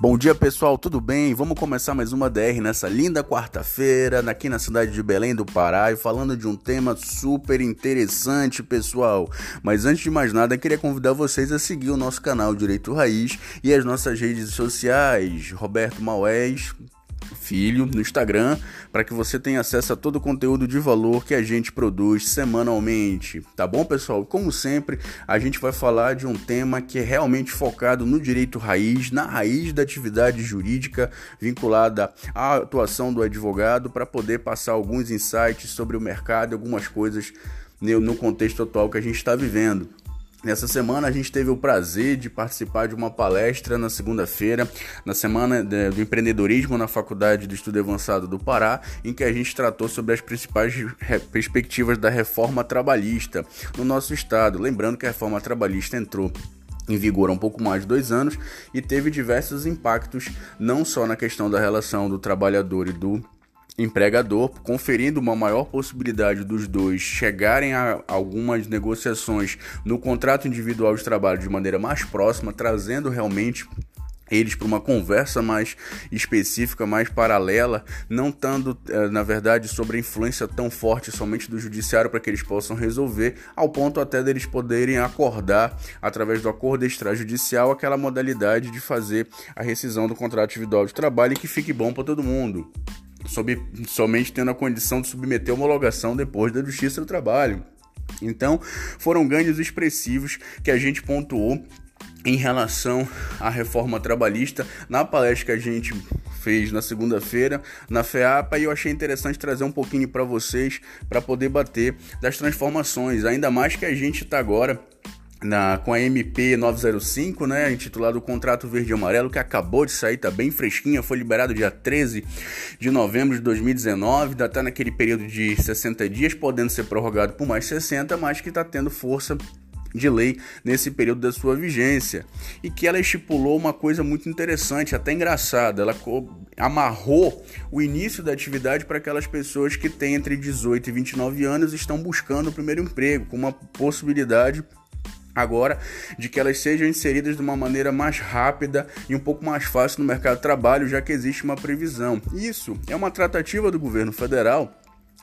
Bom dia pessoal, tudo bem? Vamos começar mais uma DR nessa linda quarta-feira, aqui na cidade de Belém do Pará, e falando de um tema super interessante, pessoal. Mas antes de mais nada, queria convidar vocês a seguir o nosso canal Direito Raiz e as nossas redes sociais, Roberto Maués, Filho no Instagram para que você tenha acesso a todo o conteúdo de valor que a gente produz semanalmente. Tá bom, pessoal? Como sempre, a gente vai falar de um tema que é realmente focado no direito raiz, na raiz da atividade jurídica vinculada à atuação do advogado para poder passar alguns insights sobre o mercado e algumas coisas no contexto atual que a gente está vivendo. Nessa semana a gente teve o prazer de participar de uma palestra na segunda-feira, na semana do empreendedorismo na Faculdade do Estudo Avançado do Pará, em que a gente tratou sobre as principais perspectivas da reforma trabalhista no nosso estado. Lembrando que a reforma trabalhista entrou em vigor há um pouco mais de dois anos e teve diversos impactos, não só na questão da relação do trabalhador e do empregador, conferindo uma maior possibilidade dos dois chegarem a algumas negociações no contrato individual de trabalho de maneira mais próxima, trazendo realmente eles para uma conversa mais específica, mais paralela, não estando, eh, na verdade, sobre a influência tão forte somente do judiciário para que eles possam resolver, ao ponto até deles poderem acordar, através do acordo extrajudicial, aquela modalidade de fazer a rescisão do contrato individual de trabalho e que fique bom para todo mundo sob, somente tendo a condição de submeter a homologação depois da Justiça do Trabalho. Então, foram ganhos expressivos que a gente pontuou em relação à reforma trabalhista na palestra que a gente fez na segunda-feira na FEAPA e eu achei interessante trazer um pouquinho para vocês para poder bater das transformações, ainda mais que a gente está agora na, com a MP 905, né, intitulado Contrato Verde e Amarelo, que acabou de sair, tá bem fresquinha, foi liberado dia 13 de novembro de 2019, ainda tá naquele período de 60 dias, podendo ser prorrogado por mais 60, mas que está tendo força de lei nesse período da sua vigência e que ela estipulou uma coisa muito interessante, até engraçada. Ela amarrou o início da atividade para aquelas pessoas que têm entre 18 e 29 anos e estão buscando o primeiro emprego, com uma possibilidade agora de que elas sejam inseridas de uma maneira mais rápida e um pouco mais fácil no mercado de trabalho, já que existe uma previsão. Isso é uma tratativa do governo federal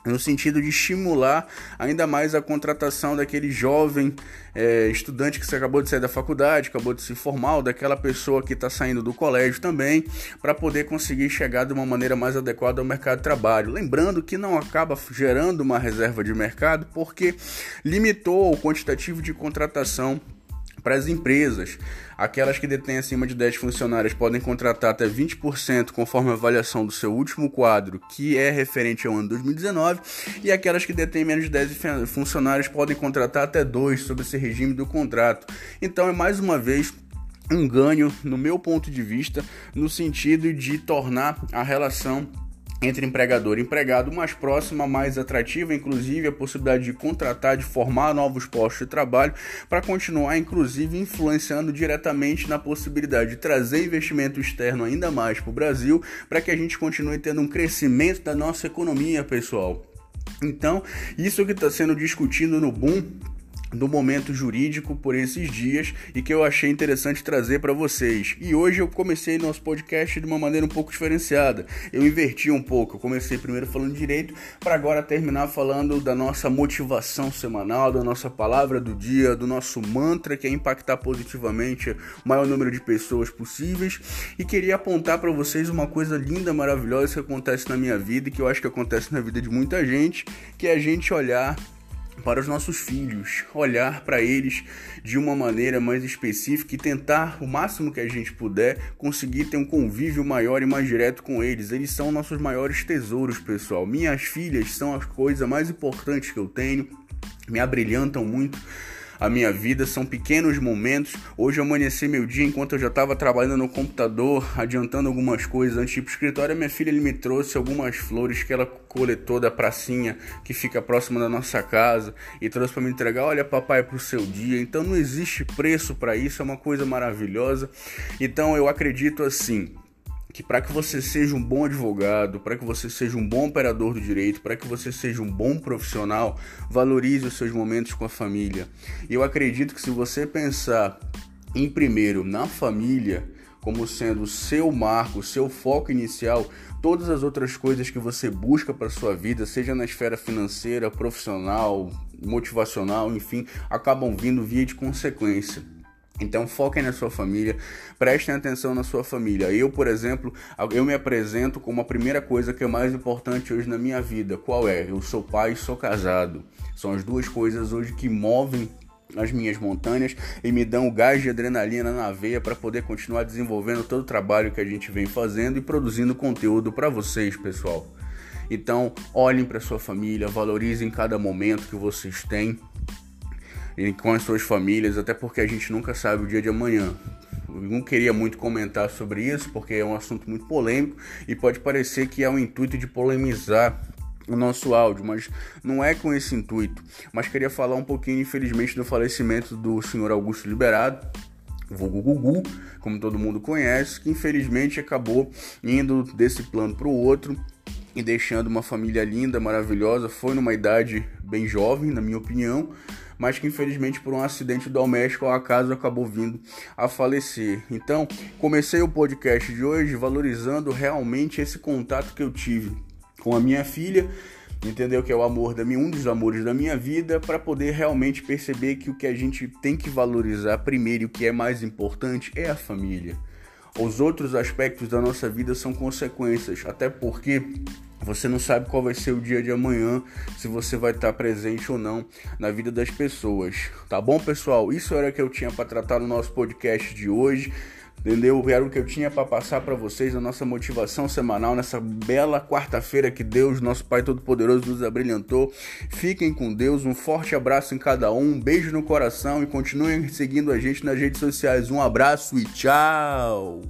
no sentido de estimular ainda mais a contratação daquele jovem é, estudante que acabou de sair da faculdade, acabou de se formar, ou daquela pessoa que está saindo do colégio também, para poder conseguir chegar de uma maneira mais adequada ao mercado de trabalho. Lembrando que não acaba gerando uma reserva de mercado porque limitou o quantitativo de contratação para as empresas. Aquelas que detêm acima de 10 funcionários podem contratar até 20% conforme a avaliação do seu último quadro, que é referente ao ano 2019, e aquelas que detêm menos de 10 funcionários podem contratar até 2 sob esse regime do contrato. Então é mais uma vez um ganho, no meu ponto de vista, no sentido de tornar a relação entre empregador e empregado mais próxima, mais atrativa, inclusive a possibilidade de contratar, de formar novos postos de trabalho para continuar, inclusive, influenciando diretamente na possibilidade de trazer investimento externo ainda mais para o Brasil, para que a gente continue tendo um crescimento da nossa economia, pessoal. Então, isso que está sendo discutido no Boom do momento jurídico por esses dias e que eu achei interessante trazer para vocês. E hoje eu comecei nosso podcast de uma maneira um pouco diferenciada. Eu inverti um pouco. Eu comecei primeiro falando direito para agora terminar falando da nossa motivação semanal, da nossa palavra do dia, do nosso mantra que é impactar positivamente o maior número de pessoas possíveis e queria apontar para vocês uma coisa linda, maravilhosa que acontece na minha vida e que eu acho que acontece na vida de muita gente, que é a gente olhar para os nossos filhos, olhar para eles de uma maneira mais específica e tentar o máximo que a gente puder conseguir ter um convívio maior e mais direto com eles. Eles são nossos maiores tesouros, pessoal. Minhas filhas são as coisas mais importantes que eu tenho, me abrilhantam muito a minha vida, são pequenos momentos. Hoje eu amanheci meu dia enquanto eu já estava trabalhando no computador, adiantando algumas coisas antes de ir pro escritório. Minha filha me trouxe algumas flores que ela coletou da pracinha que fica próxima da nossa casa e trouxe para me entregar. Olha, papai, pro seu dia. Então não existe preço para isso, é uma coisa maravilhosa. Então eu acredito assim que para que você seja um bom advogado, para que você seja um bom operador do direito, para que você seja um bom profissional, valorize os seus momentos com a família. E eu acredito que se você pensar em primeiro na família, como sendo o seu marco, o seu foco inicial, todas as outras coisas que você busca para sua vida, seja na esfera financeira, profissional, motivacional, enfim, acabam vindo via de consequência. Então foquem na sua família, prestem atenção na sua família. Eu, por exemplo, eu me apresento como a primeira coisa que é mais importante hoje na minha vida. Qual é? Eu sou pai e sou casado. São as duas coisas hoje que movem as minhas montanhas e me dão o gás de adrenalina na veia para poder continuar desenvolvendo todo o trabalho que a gente vem fazendo e produzindo conteúdo para vocês, pessoal. Então, olhem para sua família, valorizem cada momento que vocês têm com as suas famílias, até porque a gente nunca sabe o dia de amanhã. Eu não queria muito comentar sobre isso, porque é um assunto muito polêmico e pode parecer que é o intuito de polemizar o nosso áudio, mas não é com esse intuito. Mas queria falar um pouquinho, infelizmente, do falecimento do senhor Augusto Liberado, vulgo Gugu, como todo mundo conhece, que infelizmente acabou indo desse plano para o outro e deixando uma família linda, maravilhosa. Foi numa idade bem jovem, na minha opinião, mas que infelizmente por um acidente doméstico ao acaso acabou vindo a falecer. Então, comecei o podcast de hoje valorizando realmente esse contato que eu tive com a minha filha, entendeu que é o amor da minha um dos amores da minha vida, para poder realmente perceber que o que a gente tem que valorizar primeiro e o que é mais importante é a família. Os outros aspectos da nossa vida são consequências, até porque você não sabe qual vai ser o dia de amanhã, se você vai estar presente ou não na vida das pessoas. Tá bom, pessoal? Isso era o que eu tinha para tratar no nosso podcast de hoje. Entendeu? Era o que eu tinha para passar para vocês a nossa motivação semanal nessa bela quarta-feira que Deus, nosso Pai Todo-Poderoso, nos abrilhantou. Fiquem com Deus, um forte abraço em cada um, um beijo no coração e continuem seguindo a gente nas redes sociais. Um abraço e tchau!